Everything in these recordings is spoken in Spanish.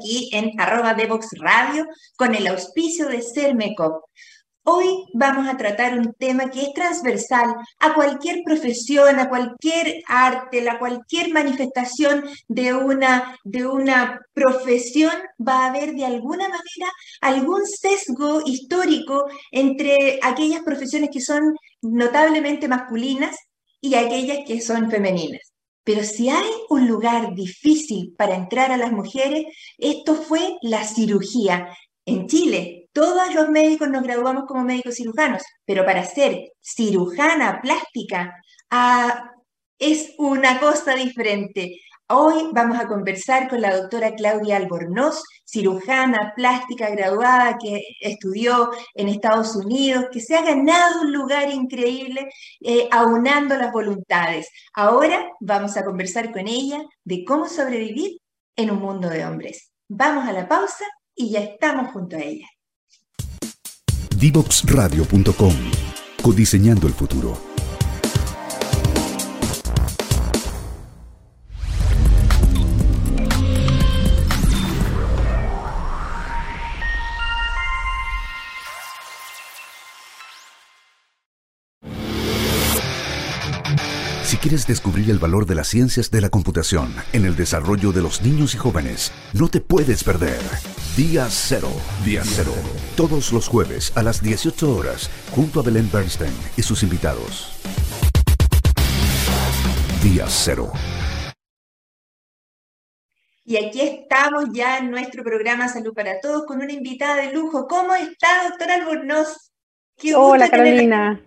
aquí en arroba Devox Radio con el auspicio de Cermecop. Hoy vamos a tratar un tema que es transversal a cualquier profesión, a cualquier arte, a cualquier manifestación de una, de una profesión, va a haber de alguna manera algún sesgo histórico entre aquellas profesiones que son notablemente masculinas y aquellas que son femeninas. Pero si hay un lugar difícil para entrar a las mujeres, esto fue la cirugía. En Chile, todos los médicos nos graduamos como médicos cirujanos, pero para ser cirujana plástica ah, es una cosa diferente. Hoy vamos a conversar con la doctora Claudia Albornoz, cirujana plástica graduada que estudió en Estados Unidos, que se ha ganado un lugar increíble eh, aunando las voluntades. Ahora vamos a conversar con ella de cómo sobrevivir en un mundo de hombres. Vamos a la pausa y ya estamos junto a ella. Divoxradio.com Codiseñando el futuro. Quieres descubrir el valor de las ciencias de la computación en el desarrollo de los niños y jóvenes, no te puedes perder. Día Cero. Día Cero. Todos los jueves a las 18 horas, junto a Belén Bernstein y sus invitados. Día Cero. Y aquí estamos ya en nuestro programa Salud para Todos con una invitada de lujo. ¿Cómo está, doctora Albornoz? Hola, Carolina.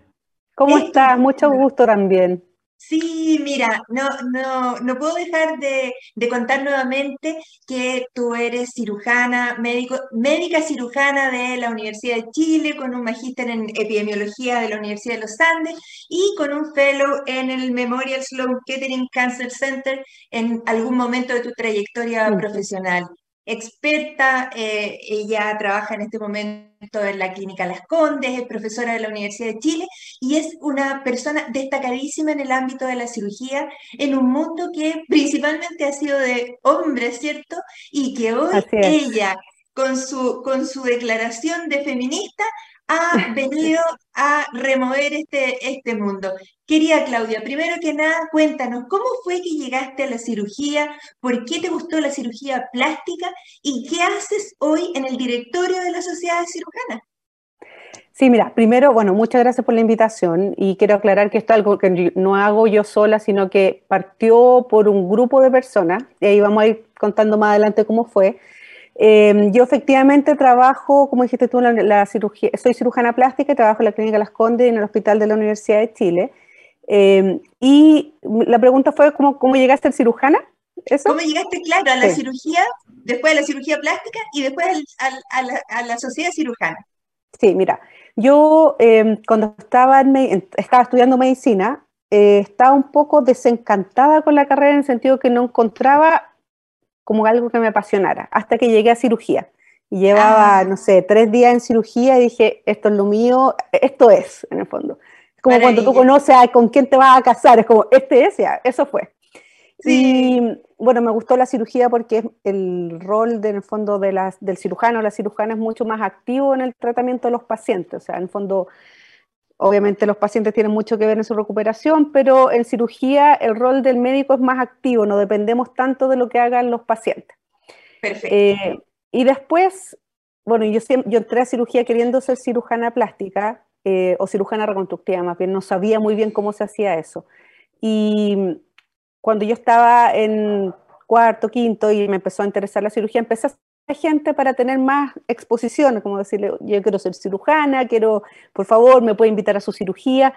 ¿Cómo estás? Mucho gusto también. Sí, mira, no, no, no puedo dejar de, contar nuevamente que tú eres cirujana, médico, médica cirujana de la Universidad de Chile, con un magíster en epidemiología de la Universidad de los Andes y con un fellow en el Memorial Sloan Kettering Cancer Center en algún momento de tu trayectoria profesional experta, eh, ella trabaja en este momento en la Clínica Las Condes, es profesora de la Universidad de Chile y es una persona destacadísima en el ámbito de la cirugía en un mundo que principalmente ha sido de hombres, ¿cierto? Y que hoy ella, con su, con su declaración de feminista, ha venido a remover este, este mundo. Querida Claudia, primero que nada, cuéntanos, ¿cómo fue que llegaste a la cirugía? ¿Por qué te gustó la cirugía plástica? ¿Y qué haces hoy en el directorio de la Sociedad de Cirujanas? Sí, mira, primero, bueno, muchas gracias por la invitación y quiero aclarar que esto es algo que no hago yo sola, sino que partió por un grupo de personas, y ahí vamos a ir contando más adelante cómo fue, Em, yo efectivamente trabajo, como dijiste tú, en la, cirugía, soy cirujana plástica y trabajo en la Clínica Las Condes y en el Hospital de la Universidad de Chile. Em, y la pregunta fue, ¿cómo, cómo llegaste a ser cirujana? ¿Eso? ¿Cómo llegaste, claro, a la cirugía, después de la cirugía plástica y después a, la, a, la, sociedad cirujana? Sí, mira, yo em, cuando estaba, estaba estudiando medicina, eh, estaba un poco desencantada con la carrera en el sentido que no encontraba como algo que me apasionara, hasta que llegué a cirugía. Y llevaba, ah. no sé, tres días en cirugía y dije, esto es lo mío, esto es, en el fondo. Es como cuando tú conoces a con quién te vas a casar, es como, este es, ya, eso fue. Sí. Y bueno, me gustó la cirugía porque el rol, de, en el fondo, de las, del cirujano o la cirujana es mucho más activo en el tratamiento de los pacientes. O sea, en el fondo, Obviamente los pacientes tienen mucho que ver en su recuperación, pero en cirugía el rol del médico es más activo, no dependemos tanto de lo que hagan los pacientes. Perfecto. Eh, y después, bueno, yo, yo entré a cirugía queriendo ser cirujana plástica eh, o cirujana reconstructiva, más bien no sabía muy bien cómo se hacía eso. Y cuando yo estaba en cuarto, quinto y me empezó a interesar la cirugía, empecé a gente para tener más exposición, como decirle, yo quiero ser cirujana, quiero, por favor, me puede invitar a su cirugía.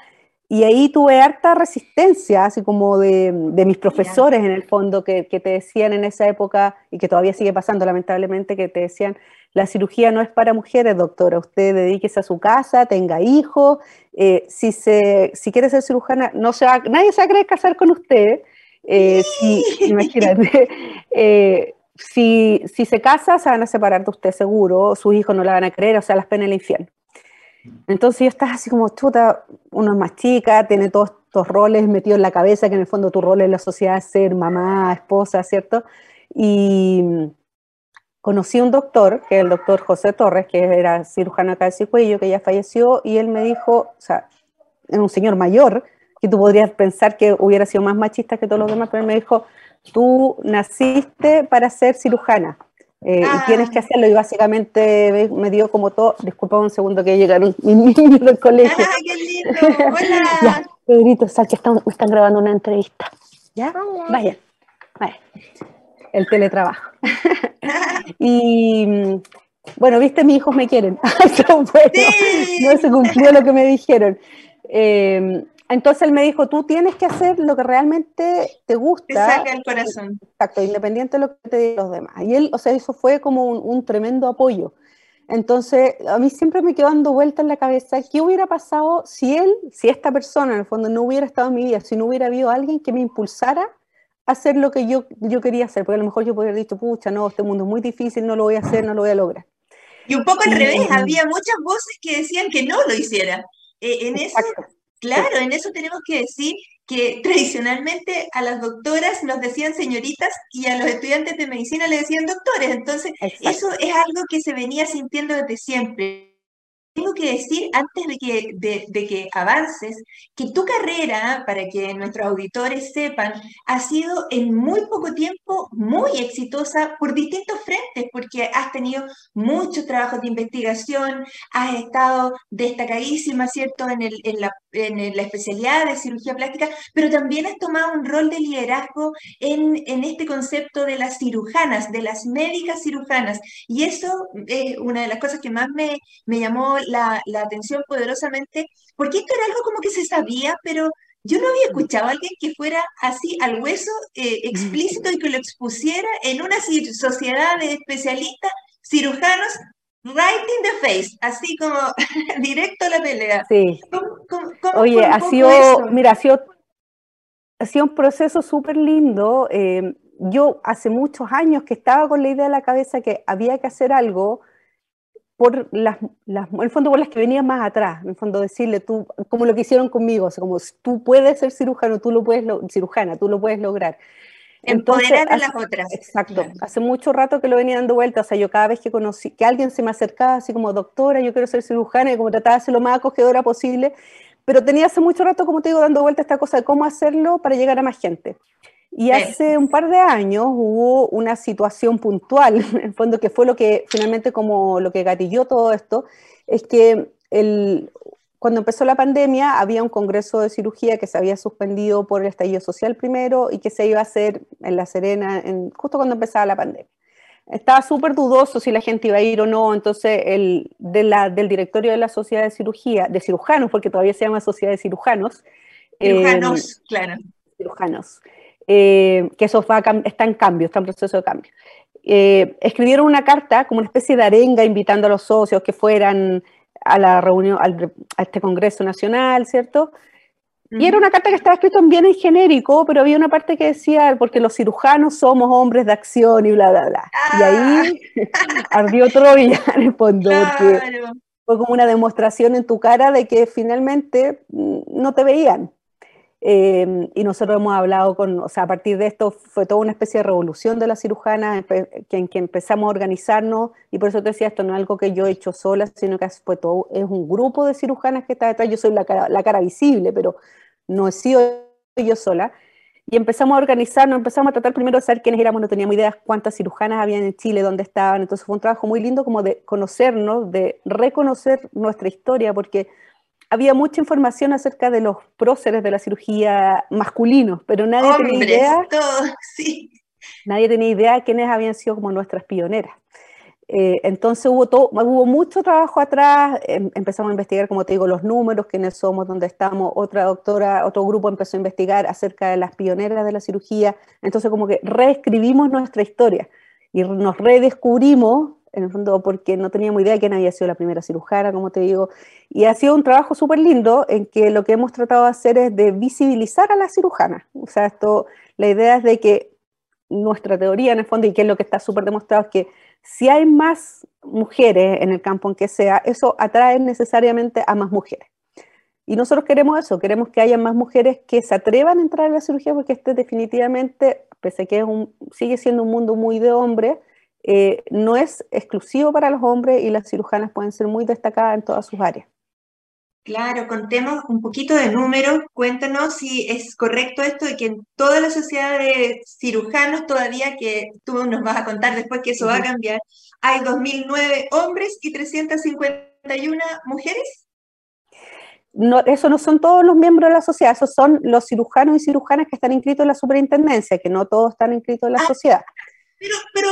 Y ahí tuve harta resistencia, así como de, mis profesores en el fondo, que, te decían en esa época, y que todavía sigue pasando lamentablemente, que te decían, la cirugía no es para mujeres, doctora, usted dedíquese a su casa, tenga hijos, eh, si, se, si quiere ser cirujana, no se nadie se va a querer casar con usted, eh, si, imagínate, eh, si, si se casa, se van a separar de usted seguro, sus hijos no la van a creer, o sea, las penas del infierno. Entonces yo estaba así como, chuta, uno es más chica, tiene todos estos roles metidos en la cabeza, que en el fondo tu rol en la sociedad es ser mamá, esposa, ¿cierto? Y conocí un doctor, que es el doctor José Torres, que era cirujano acá de cuello, que ya falleció, y él me dijo, o sea, era un señor mayor, que tú podrías pensar que hubiera sido más machista que todos los demás, pero él me dijo, tú naciste para ser cirujana, eh, y ah. tienes que hacerlo. Y básicamente me dio como todo. Disculpa un segundo que llegaron mis niños del colegio. ¡Ah, qué lindo! ¡Hola! ya, Pedrito, sal que están, me están grabando una entrevista. ¿Ya? Vaya, vaya. El teletrabajo. y bueno, viste, mis hijos me quieren. No se cumplió lo que me dijeron. Eh, entonces él me dijo, tú tienes que hacer lo que realmente te gusta. Te saca el corazón. Exacto, independiente de lo que te digan los demás. Y él, o sea, eso fue como un, tremendo apoyo. Entonces, a mí siempre me quedó dando vuelta en la cabeza, ¿qué hubiera pasado si él, si esta persona en el fondo no hubiera estado en mi vida, si no hubiera habido alguien que me impulsara a hacer lo que yo, yo quería hacer? Porque a lo mejor yo podría haber dicho, pucha, no, este mundo es muy difícil, no lo voy a hacer, no lo voy a lograr. Y un poco al revés, había muchas voces que decían que no lo hiciera. Eh, en eso Claro, en eso tenemos que decir que tradicionalmente a las doctoras nos decían señoritas y a los estudiantes de medicina le decían doctores. Entonces, eso es algo que se venía sintiendo desde siempre tengo que decir antes de que, de, que avances que tu carrera, para que nuestros auditores sepan, ha sido en muy poco tiempo muy exitosa por distintos frentes, porque has tenido muchos trabajos de investigación, has estado destacadísima, ¿cierto?, en, el, en, la, especialidad de cirugía plástica, pero también has tomado un rol de liderazgo en, en este concepto de las cirujanas, de las médicas cirujanas. Y eso es una de las cosas que más me, me llamó la, atención poderosamente, porque esto era algo como que se sabía, pero yo no había escuchado a alguien que fuera así al hueso eh, explícito y que lo expusiera en una sociedad de especialistas cirujanos right in the face, así como directo a la pelea. Sí. Oye, ha sido, mira, ha sido, ha sido un proceso súper lindo. Eh, yo hace muchos años que estaba con la idea en la cabeza que había que hacer algo por las, las, en el fondo por las que venían más atrás, en el fondo decirle tú, como lo que hicieron conmigo, o sea, como tú puedes ser cirujano, tú lo puedes, cirujana, tú lo puedes lograr. Empoderar a las otras. Exacto. Hace mucho rato que lo venía dando vuelta, o sea, yo cada vez que conocí, que alguien se me acercaba así como, doctora, yo quiero ser cirujana, y como trataba de ser lo más acogedora posible, pero tenía hace mucho rato, como te digo, dando vuelta esta cosa de cómo hacerlo para llegar a más gente. Y hace un par de años hubo una situación puntual, en el fondo que fue lo que finalmente como lo que gatilló todo esto, es que el, cuando empezó la pandemia había un congreso de cirugía que se había suspendido por el estallido social primero y que se iba a hacer en La Serena en, justo cuando empezaba la pandemia. Estaba súper dudoso si la gente iba a ir o no, entonces el, de la, del directorio de la Sociedad de Cirugía, de cirujanos, porque todavía se llama Sociedad de Cirujanos. Cirujanos, eh, claro. Cirujanos eh, que eso está en cambio, está en proceso de cambio. Eh, escribieron una carta como una especie de arenga invitando a los socios que fueran a la reunión, a este Congreso Nacional, ¿cierto? Y era una carta que estaba escrita bien en genérico, pero había una parte que decía, porque los cirujanos somos hombres de acción y bla, bla, bla. Y ahí ah. ardió Troya en el fondo, porque fue como una demostración en tu cara de que finalmente mm, no te veían. Em, y nosotros hemos hablado con, o sea, a partir de esto fue toda una especie de revolución de la cirujana en que empezamos a organizarnos, y por eso te decía, esto no es algo que yo he hecho sola, sino que fue todo, es un grupo de cirujanas que está detrás, yo soy la cara, la cara visible, pero no he sido yo sola, y empezamos a organizarnos, empezamos a tratar primero de saber quiénes éramos, no teníamos idea cuántas cirujanas habían en Chile, dónde estaban, entonces fue un trabajo muy lindo como de conocernos, de reconocer nuestra historia, porque había mucha información acerca de los próceres de la cirugía masculinos, pero nadie tenía idea. Nadie tenía idea de quiénes habían sido como nuestras pioneras. Eh, entonces hubo, todo, hubo mucho trabajo atrás, em, empezamos a investigar, como te digo, los números, quiénes somos, dónde estamos, otra doctora, otro grupo empezó a investigar acerca de las pioneras de la cirugía, entonces como que reescribimos nuestra historia y nos redescubrimos en el fondo porque no teníamos idea de quién había sido la primera cirujana, como te digo, y ha sido un trabajo súper lindo en que lo que hemos tratado de hacer es de visibilizar a la cirujana. O sea, esto, la idea es de que nuestra teoría en el fondo, y que es lo que está súper demostrado, es que si hay más mujeres en el campo en que sea, eso atrae necesariamente a más mujeres. Y nosotros queremos eso, queremos que haya más mujeres que se atrevan a entrar a la cirugía porque este definitivamente, pese a que sigue siendo un mundo muy de hombres, eh, no es exclusivo para los hombres y las cirujanas pueden ser muy destacadas en todas sus áreas. Claro, contemos un poquito de números. Cuéntanos si es correcto esto de que en toda la sociedad de cirujanos todavía, que tú nos vas a contar después que eso va a cambiar, hay 2.009 hombres y 351 mujeres. No, eso no son todos los miembros de la sociedad, esos son los cirujanos y cirujanas que están inscritos en la superintendencia, que no todos están inscritos en la ah, sociedad. Pero, pero,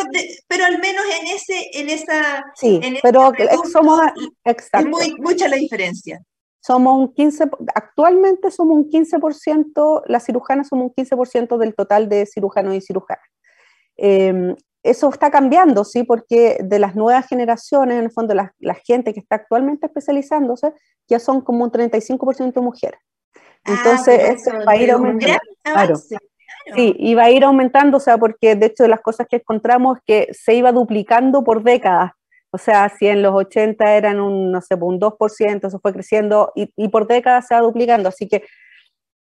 pero al menos en ese, en esa. Sí, pero somos. Exacto. Es muy, mucha la diferencia somos un 15, actualmente somos un 15%, las cirujanas somos un 15% del total de cirujanos y cirujanas. Em, eso está cambiando, ¿sí? Porque de las nuevas generaciones, en el fondo, la, gente que está actualmente especializándose, ya son como un 35% mujeres. Ah, Entonces, eso va a ir aumentando. Claro. Sí, y va a ir aumentando, o sea, porque de hecho las cosas que encontramos es que se iba duplicando por décadas o sea, si en los 80 eran un, no sé, un 2%, eso fue creciendo y, por décadas se va duplicando. Así que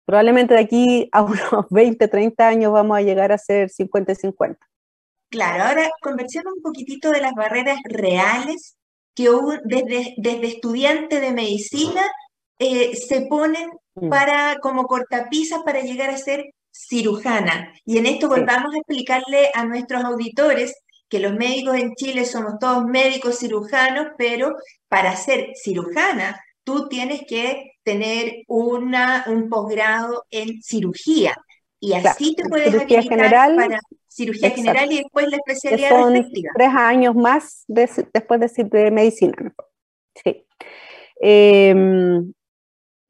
probablemente de aquí a unos 20, 30 años vamos a llegar a ser 50 y 50. Claro, ahora conversemos un poquitito de las barreras reales que desde, desde estudiante de medicina eh, se ponen mm. para, como cortapisas para llegar a ser cirujana. Y en esto volvamos a explicarle a nuestros auditores que los médicos en Chile somos todos médicos cirujanos, pero para ser cirujana tú tienes que tener una, un posgrado en cirugía. Y así te puedes cirugía general, para cirugía general y después la especialidad son Tres años más después de, de medicina. Sí. Em,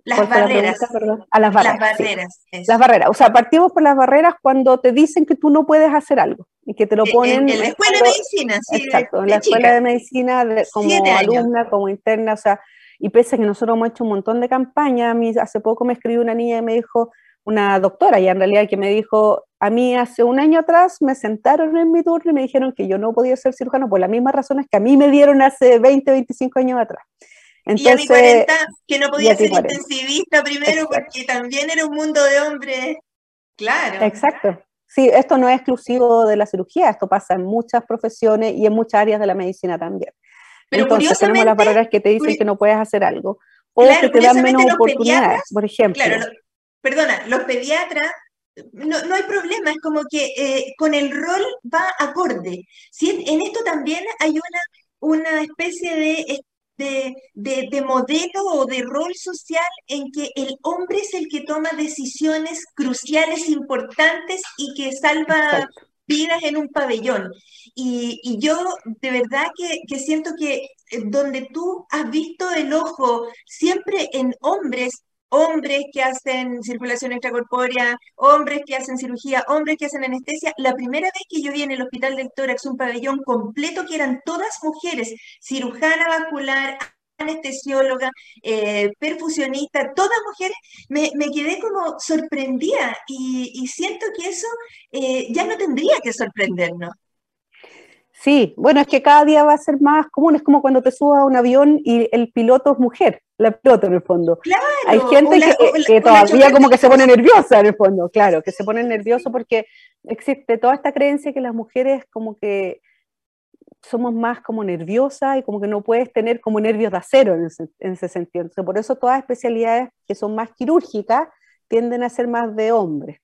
las barreras. a las barreras. Las barreras. Las barreras. O sea, partimos por las barreras cuando te dicen que tú no puedes hacer algo y que te lo ponen. En, la escuela de medicina, sí. Exacto, en la escuela de medicina como alumna, como interna, o sea, y pese a que nosotros hemos hecho un montón de campañas, a mí hace poco me escribió una niña y me dijo, una doctora ya en realidad, que me dijo, a mí hace un año atrás me sentaron en mi turno y me dijeron que yo no podía ser cirujano por las mismas razones que a mí me dieron hace 20, 25 años atrás. Entonces, y a mi 40, que no podía ser intensivista primero porque también era un mundo de hombres. Claro. Exacto. Sí, esto no es exclusivo de la cirugía, esto pasa en muchas profesiones y en muchas áreas de la medicina también. Pero Entonces tenemos las barreras que te dicen que no puedes hacer algo o que te dan menos oportunidades, por ejemplo. Claro, perdona, los pediatras no, no, hay problema, es como que eh, con el rol va acorde. ¿sí? En esto también hay una, una especie de de, modelo o de rol social en que el hombre es el que toma decisiones cruciales, importantes y que salva vidas en un pabellón. Y, yo de verdad que, que, siento que eh, donde tú has visto el ojo siempre en hombres hombres que hacen circulación extracorpórea, hombres que hacen cirugía, hombres que hacen anestesia. La primera vez que yo vi en el Hospital del Tórax un pabellón completo que eran todas mujeres, cirujana vascular, anestesióloga, eh, perfusionista, todas mujeres, me, quedé como sorprendida y, siento que eso eh, ya no tendría que sorprendernos. Sí, bueno, es que cada día va a ser más común, es como cuando te subas a un avión y el piloto es mujer la pelota en el fondo. Claro, Hay gente que, todavía como que se pone nerviosa en el fondo, claro, que se pone nervioso porque existe toda esta creencia que las mujeres como que somos más como nerviosas y como que no puedes tener como nervios de acero en ese, sentido. Entonces, por eso todas las especialidades que son más quirúrgicas tienden a ser más de hombres.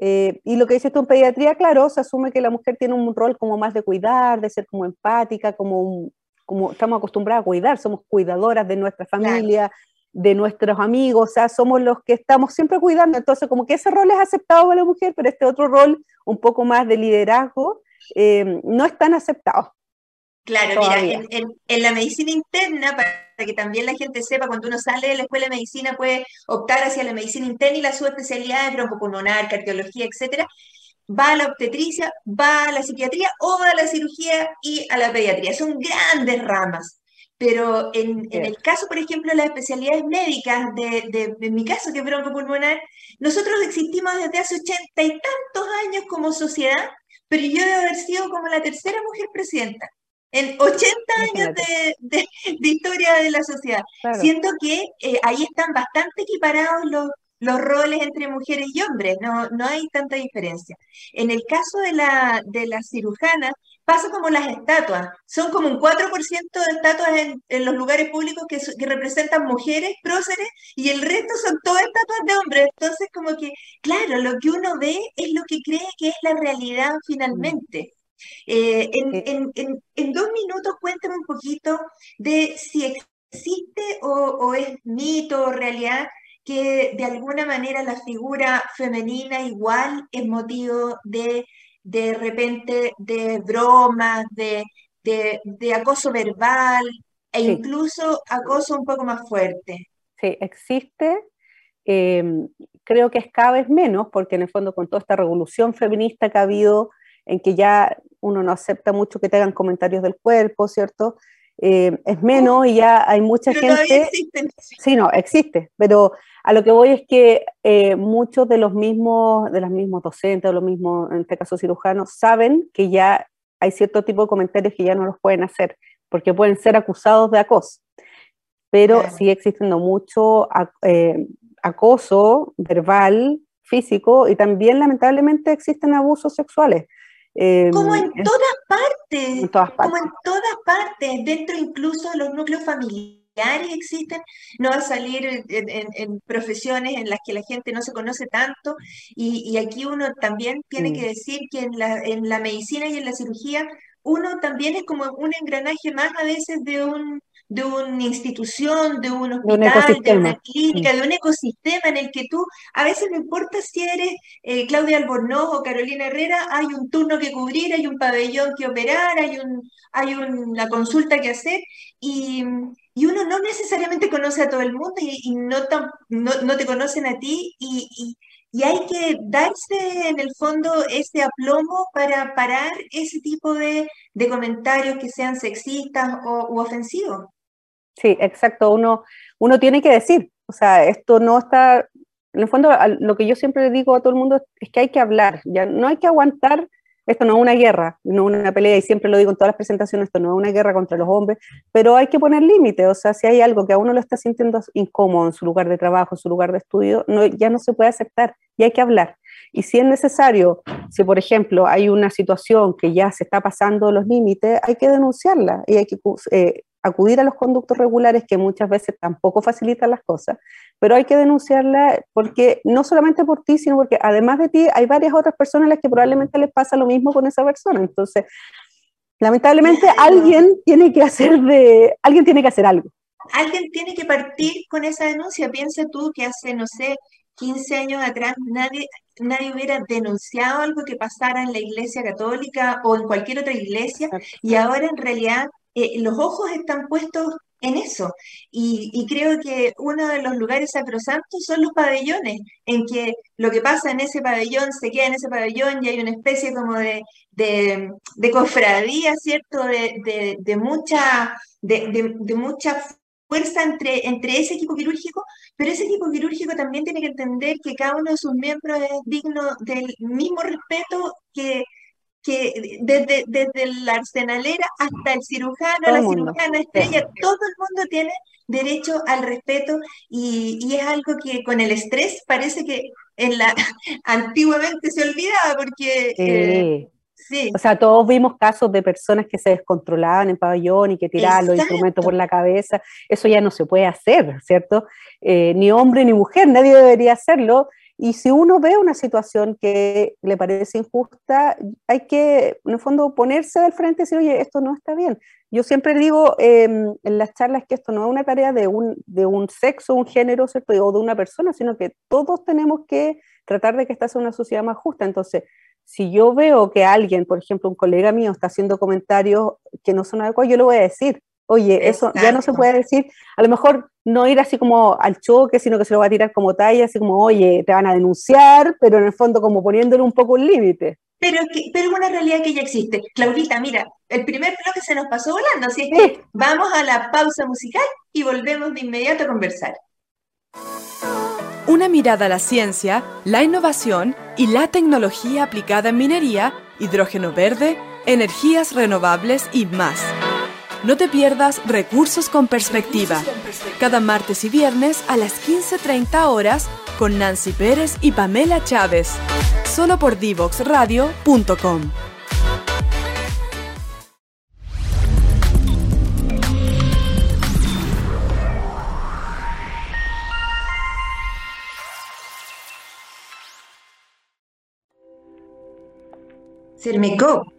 Eh, y lo que dices tú en pediatría, claro, se asume que la mujer tiene un rol como más de cuidar, de ser como empática, como un, como estamos acostumbrados a cuidar, somos cuidadoras de nuestra familia, de nuestros amigos, o sea, somos los que estamos siempre cuidando, entonces como que ese rol es aceptado para la mujer, pero este otro rol, un poco más de liderazgo, eh, no es tan aceptado. Claro, mira, en, la medicina interna, para que también la gente sepa, cuando uno sale de la escuela de medicina puede optar hacia la medicina interna y la subespecialidad de broncopulmonar, cardiología, etcétera, va a la obstetricia, va a la psiquiatría o va a la cirugía y a la pediatría. Son grandes ramas. Pero en, el caso, por ejemplo, de las especialidades médicas, de, de, mi caso, que es broncopulmonar, nosotros existimos desde hace ochenta y tantos años como sociedad, pero yo debo haber sido como la tercera mujer presidenta. en 80 años de, historia de la sociedad. Siento que eh, ahí están bastante equiparados los, los roles entre mujeres y hombres, no, no hay tanta diferencia. En el caso de la, de la cirujana, pasa como las estatuas, son como un 4% de estatuas en, los lugares públicos que, que, representan mujeres próceres y el resto son todas estatuas de hombres. Entonces, como que, claro, lo que uno ve es lo que cree que es la realidad finalmente. Eh, en, en, en, dos minutos cuéntame un poquito de si existe o, o es mito o realidad que de alguna manera la figura femenina igual es motivo de de repente de bromas, de, de, acoso verbal e incluso acoso un poco más fuerte. Sí, existe. Em, creo que es cada vez menos, porque en el fondo con toda esta revolución feminista que ha habido, en que ya uno no acepta mucho que te hagan comentarios del cuerpo, ¿cierto? Eh, es menos y ya hay mucha gente. Sí, no, existe, pero a lo que voy es que eh, muchos de los mismos, de los mismos docentes o los mismos, en este caso cirujanos, saben que ya hay cierto tipo de comentarios que ya no los pueden hacer, porque pueden ser acusados de acoso. Pero sigue existiendo mucho eh, acoso verbal, físico, y también lamentablemente existen abusos sexuales. Em, como en todas partes, como en todas partes, dentro incluso de los núcleos familiares existen, no va a salir en, profesiones en las que la gente no se conoce tanto, y, aquí uno también tiene que decir que en la, en la medicina y en la cirugía, uno también es como un engranaje más a veces de un, de una institución, de un hospital, de, una clínica, de un ecosistema en el que tú, a veces no importa si eres eh, Claudia Albornoz o Carolina Herrera, hay un turno que cubrir, hay un pabellón que operar, hay, un, hay una consulta que hacer. Y, uno no necesariamente conoce a todo el mundo y, no, no, te conocen a ti y, hay que darse en el fondo ese aplomo para parar ese tipo de, comentarios que sean sexistas o, u ofensivos. Sí, exacto. Uno, uno tiene que decir, o sea, esto no está, en el fondo lo que yo siempre digo a todo el mundo es que hay que hablar, ya no hay que aguantar, esto no es una guerra, no es una pelea, y siempre lo digo en todas las presentaciones, esto no es una guerra contra los hombres, pero hay que poner límites, o sea, si hay algo que a uno lo está sintiendo incómodo en su lugar de trabajo, en su lugar de estudio, no, ya no se puede aceptar y hay que hablar. Y si es necesario, si por ejemplo hay una situación que ya se está pasando los límites, hay que denunciarla y hay que eh, acudir a los conductos regulares que muchas veces tampoco facilitan las cosas, pero hay que denunciarla porque no solamente por ti, sino porque además de ti hay varias otras personas a las que probablemente les pasa lo mismo con esa persona. Entonces, lamentablemente alguien tiene que hacer de alguien tiene que hacer algo. Alguien tiene que partir con esa denuncia. Piensa tú que hace, no sé, 15 años atrás nadie, nadie hubiera denunciado algo que pasara en la iglesia católica o en cualquier otra iglesia y ahora en realidad eh, los ojos están puestos en eso. Y, creo que uno de los lugares sacrosantos son los pabellones, en que lo que pasa en ese pabellón se queda en ese pabellón y hay una especie como de, de, cofradía, ¿cierto? De, de mucha, de, mucha fuerza entre, entre ese equipo quirúrgico, pero ese equipo quirúrgico también tiene que entender que cada uno de sus miembros es digno del mismo respeto que que desde, desde la arsenalera hasta el cirujano, la cirujana estrella, todo el mundo tiene derecho al respeto y, y, es algo que con el estrés parece que en la antiguamente se olvidaba porque eh, sí. O sea, todos vimos casos de personas que se descontrolaban en pabellón y que tiraban los instrumentos por la cabeza. Eso ya no se puede hacer, ¿cierto? Eh, ni hombre ni mujer, nadie debería hacerlo. Y si uno ve una situación que le parece injusta, hay que, en el fondo, ponerse del frente y decir, oye, esto no está bien. Yo siempre digo em, en las charlas que esto no es una tarea de un, de un sexo, un género, ¿cierto? o de una persona, sino que todos tenemos que tratar de que esta sea una sociedad más justa. Entonces, si yo veo que alguien, por ejemplo, un colega mío está haciendo comentarios que no son adecuados, yo le voy a decir, Oye, eso ya no se puede decir. A lo mejor no ir así como al choque, sino que se lo va a tirar como talla, así como, oye, te van a denunciar, pero en el fondo como poniéndole un poco un límite. Pero, que, pero es una realidad que ya existe. Claudita, mira, el primer bloque se nos pasó volando, así es que vamos a la pausa musical y volvemos de inmediato a conversar. Una mirada a la ciencia, la innovación y la tecnología aplicada en minería, hidrógeno verde, energías renovables y más. No te pierdas Recursos con Perspectiva. Cada martes y viernes a las 15.30 horas con Nancy Pérez y Pamela Chávez. Solo por divoxradio.com.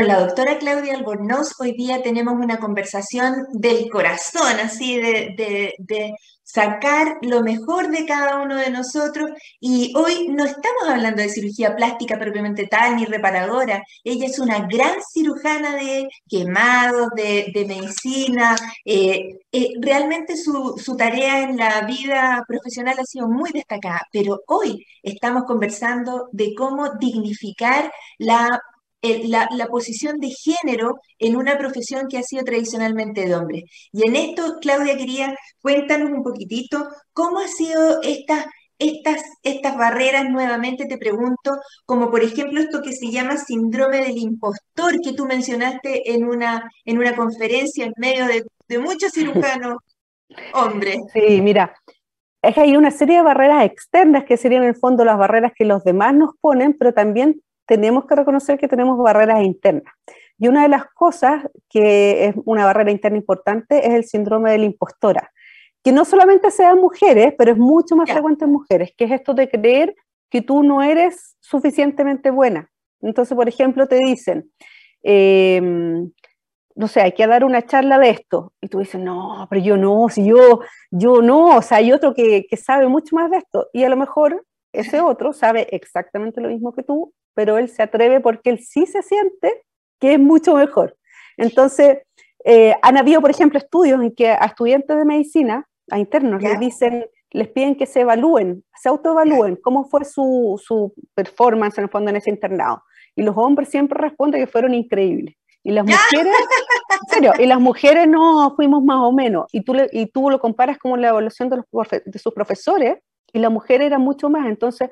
Con la doctora Claudia Albornoz hoy día tenemos una conversación del corazón, así de, sacar lo mejor de cada uno de nosotros. Y hoy no estamos hablando de cirugía plástica propiamente tal ni reparadora. Ella es una gran cirujana de quemados, de, medicina. Eh, eh, realmente su, su tarea en la vida profesional ha sido muy destacada, pero hoy estamos conversando de cómo dignificar la la, posición de género en una profesión que ha sido tradicionalmente de hombre. Y en esto, Claudia, quería cuéntanos un poquitito cómo ha sido esta, estas, estas barreras, nuevamente te pregunto, como por ejemplo esto que se llama síndrome del impostor, que tú mencionaste en una, en una conferencia en medio de, de muchos cirujanos hombres. Sí, mira, es que hay una serie de barreras externas que serían en el fondo las barreras que los demás nos ponen, pero también tenemos que reconocer que tenemos barreras internas. Y una de las cosas que es una barrera interna importante es el síndrome de la impostora, que no solamente sea en mujeres, pero es mucho más frecuente en mujeres, que es esto de creer que tú no eres suficientemente buena. Entonces, por ejemplo, te dicen, em, no sé, hay que dar una charla de esto. Y tú dices, no, pero yo no, si yo, yo no, o sea, hay otro que, que sabe mucho más de esto. Y a lo mejor ese otro sabe exactamente lo mismo que tú, pero él se atreve porque él sí se siente que es mucho mejor. Entonces, eh, han habido, por ejemplo, estudios en que a estudiantes de medicina, a internos, les dicen, les piden que se evalúen, se autoevalúen, cómo fue su, su, performance en el fondo en ese internado. Y los hombres siempre responden que fueron increíbles. Y las mujeres, en serio, y las mujeres no fuimos más o menos. Y tú, y tú lo comparas con la evaluación de, los, de sus profesores, y la mujer era mucho más. Entonces,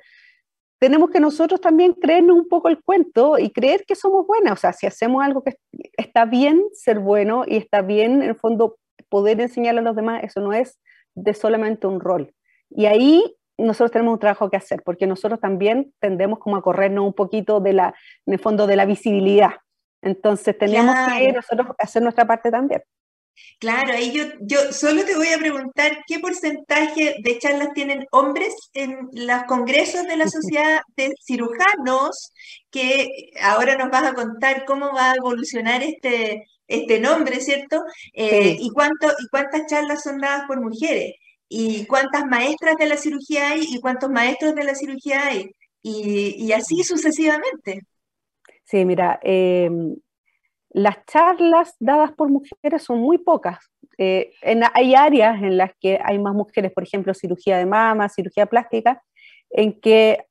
tenemos que nosotros también creernos un poco el cuento y creer que somos buenas. O sea, si hacemos algo que está bien ser bueno y está bien, en el fondo, poder enseñarle a los demás, eso no es de solamente un rol. Y ahí nosotros tenemos un trabajo que hacer, porque nosotros también tendemos como a corrernos un poquito de la, en el fondo, de la visibilidad. Entonces tenemos que nosotros hacer nuestra parte también. Claro, ahí yo, yo solo te voy a preguntar qué porcentaje de charlas tienen hombres en los congresos de la sociedad de cirujanos, que ahora nos vas a contar cómo va a evolucionar este, este nombre, ¿cierto? Eh, y, cuánto, y cuántas charlas son dadas por mujeres, y cuántas maestras de la cirugía hay, y cuántos maestros de la cirugía hay, y, así sucesivamente. Sí, mira, em, las charlas dadas por mujeres son muy pocas. Eh, hay áreas en las que hay más mujeres, por ejemplo, cirugía de mama, cirugía plástica, en que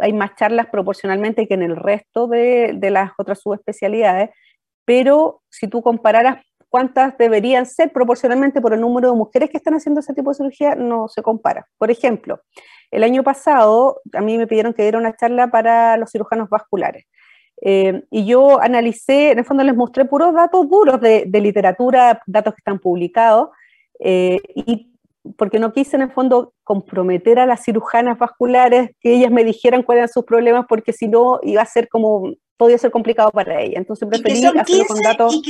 hay más charlas proporcionalmente que en el resto de, las otras subespecialidades, pero si tú compararas cuántas deberían ser proporcionalmente por el número de mujeres que están haciendo ese tipo de cirugía, no se compara. Por ejemplo, el año pasado a mí me pidieron que diera una charla para los cirujanos vasculares. Eh, y yo analicé, en el fondo les mostré puros datos duros de, literatura, datos que están publicados, eh, y porque no quise en el fondo comprometer a las cirujanas vasculares que ellas me dijeran cuáles eran sus problemas, porque si no iba a ser como, podía ser complicado para ellas. Entonces preferí hacerlo con datos.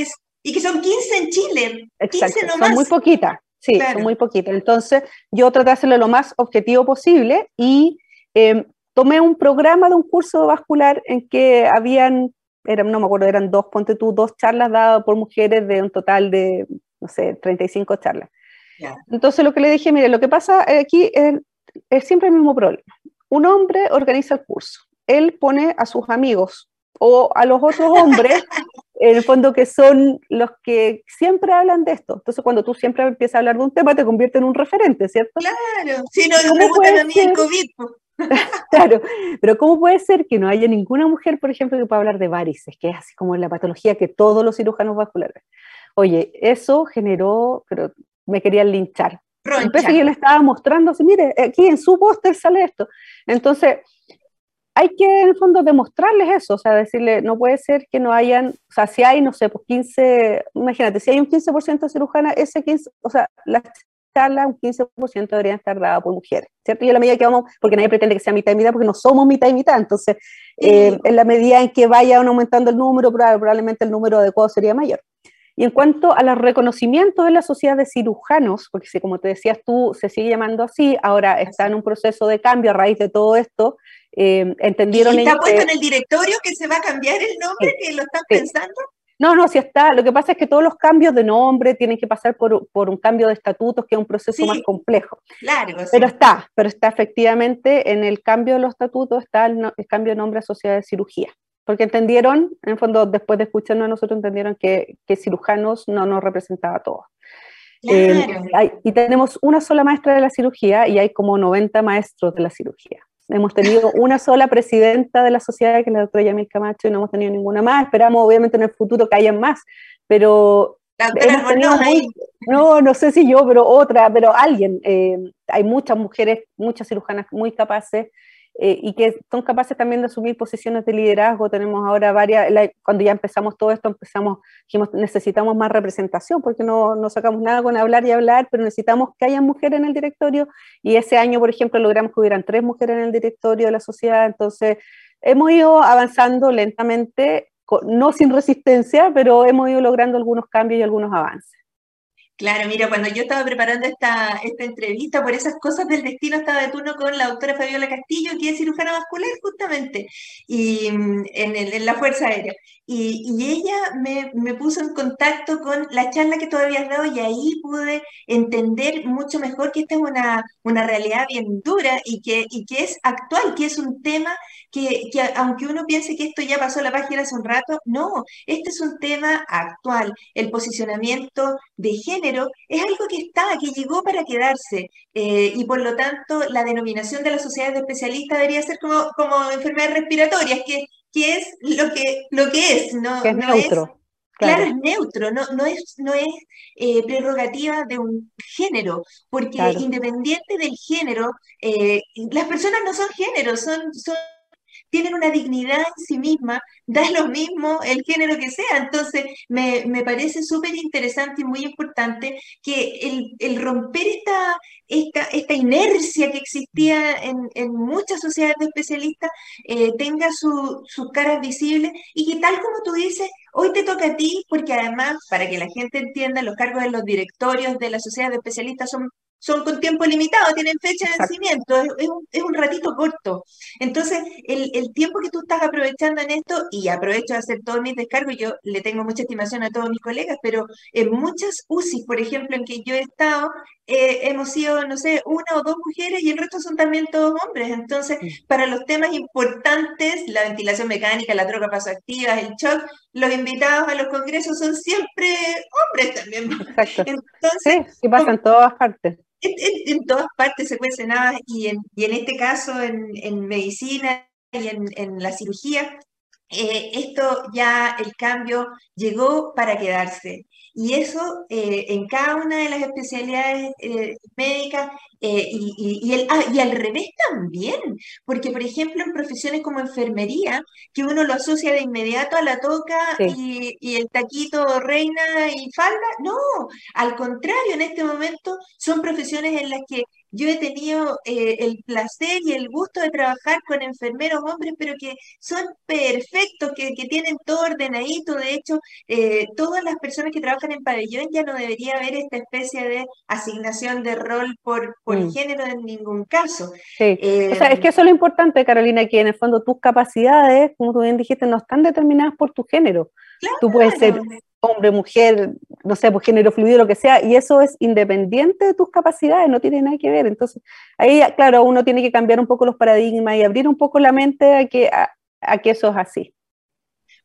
Y que, son 15 en Chile. Exacto, son muy poquitas. Sí, son muy poquitas. Entonces, yo traté de hacerlo lo más objetivo posible y eh, tomé un programa de un curso vascular en que habían eran, no me acuerdo, eran dos, ponte tú, dos charlas dadas por mujeres de un total de, no sé, 35 charlas. Entonces lo que le dije, mire, lo que pasa aquí es, es siempre el mismo problema. Un hombre organiza el curso, él pone a sus amigos o a los otros hombres, en el fondo que son los que siempre hablan de esto. Entonces, cuando tú siempre empiezas a hablar de un tema, te convierte en un referente, ¿cierto? Claro, si no, me preguntan a mí el COVID. claro, pero ¿cómo puede ser que no haya ninguna mujer, por ejemplo, que pueda hablar de varices, que es así como la patología que todos los cirujanos vasculares? Oye, eso generó, pero me querían linchar. Entonces yo le estaba mostrando así, mire, aquí en su póster sale esto. Entonces, hay que en el fondo demostrarles eso, o sea, decirle, no puede ser que no hayan, o sea, si hay, no sé, pues 15, imagínate, si hay un 15% de cirujana, ese 15, o sea, la charla, un 15% deberían estar dadas por mujeres, ¿cierto? Y en la medida que vamos, porque nadie pretende que sea mitad y mitad, porque no somos mitad y mitad, entonces, eh, en la medida en que vayan aumentando el número, probablemente el número adecuado sería mayor. Y en cuanto a los reconocimientos de la sociedad de cirujanos, porque si como te decías tú, se sigue llamando así, ahora está en un proceso de cambio a raíz de todo esto, eh, entendieron... ¿Y está puesto en el directorio que se va a cambiar el nombre, que lo están pensando? No, no, sí está. Lo que pasa es que todos los cambios de nombre tienen que pasar por, por un cambio de estatutos, que es un proceso más complejo. Claro. Pero está, pero está efectivamente en el cambio de los estatutos, está el, cambio de nombre a sociedad de cirugía porque entendieron, en el fondo, después de escucharnos a nosotros, entendieron que, que cirujanos no nos representaba a todos. Eh, y tenemos una sola maestra de la cirugía y hay como 90 maestros de la cirugía. Hemos tenido una sola presidenta de la sociedad, que es la doctora Yamil Camacho, y no hemos tenido ninguna más. Esperamos, obviamente, en el futuro que hayan más, pero no, no sé si yo, pero otra, pero alguien. Eh, hay muchas mujeres, muchas cirujanas muy capaces eh, y que son capaces también de asumir posiciones de liderazgo. Tenemos ahora varias, cuando ya empezamos todo esto, empezamos, dijimos, necesitamos más representación, porque no, no sacamos nada con hablar y hablar, pero necesitamos que haya mujeres en el directorio, y ese año, por ejemplo, logramos que hubieran tres mujeres en el directorio de la sociedad, entonces hemos ido avanzando lentamente, no sin resistencia, pero hemos ido logrando algunos cambios y algunos avances. Claro, mira, cuando yo estaba preparando esta, esta entrevista, por esas cosas del destino, estaba de turno con la doctora Fabiola Castillo, que es cirujana vascular justamente, y mm, en, la Fuerza Aérea. Y, y ella me, me, puso en contacto con la charla que tú habías dado y ahí pude entender mucho mejor que esta es una, una realidad bien dura y que, y que es actual, que es un tema que, que aunque uno piense que esto ya pasó la página hace un rato, no, este es un tema actual. El posicionamiento de género es algo que está, que llegó para quedarse eh, y por lo tanto la denominación de la sociedad de especialistas debería ser como, como enfermedades respiratorias, que, que es lo que, lo que es, ¿no? es neutro. claro. es neutro, no, no es, no es eh, prerrogativa de un género, porque independiente del género, eh, las personas no son género, son, son tienen una dignidad en sí misma, da lo mismo el género que sea. Entonces, me, parece súper interesante y muy importante que el, romper esta, esta, esta, inercia que existía en, muchas sociedades de especialistas eh, tenga sus caras visibles y que tal como tú dices, hoy te toca a ti, porque además, para que la gente entienda, los cargos de los directorios de la sociedad de especialistas son son con tiempo limitado, tienen fecha de vencimiento, es, un, es, un, ratito corto. Entonces, el, el, tiempo que tú estás aprovechando en esto, y aprovecho de hacer todos mis descargos, yo le tengo mucha estimación a todos mis colegas, pero en muchas UCI, por ejemplo, en que yo he estado, eh, hemos sido, no sé, una o dos mujeres y el resto son también todos hombres. Entonces, para los temas importantes, la ventilación mecánica, la droga pasoactiva, el shock, los invitados a los congresos son siempre hombres también. Exacto. Entonces, sí, pasa en todas partes en, todas partes se cuecen nada y en, y en este caso en, medicina y en, la cirugía, eh, esto ya el cambio llegó para quedarse. Y eso eh, en cada una de las especialidades eh, médicas eh, y, el, ah, y, al revés también, porque por ejemplo en profesiones como enfermería, que uno lo asocia de inmediato a la toca y, y, el taquito reina y falda, no, al contrario, en este momento son profesiones en las que yo he tenido eh, el placer y el gusto de trabajar con enfermeros hombres, pero que son perfectos, que, tienen todo ordenadito. De hecho, eh, todas las personas que trabajan en pabellón ya no debería haber esta especie de asignación de rol por, por mm. género en ningún caso. Sí. o sea, es que eso es lo importante, Carolina, que en el fondo tus capacidades, como tú bien dijiste, no están determinadas por tu género. Tú puedes ser hombre, mujer, no sé, pues género fluido, lo que sea, y eso es independiente de tus capacidades, no tiene nada que ver. Entonces, ahí, claro, uno tiene que cambiar un poco los paradigmas y abrir un poco la mente a que, a, que eso es así.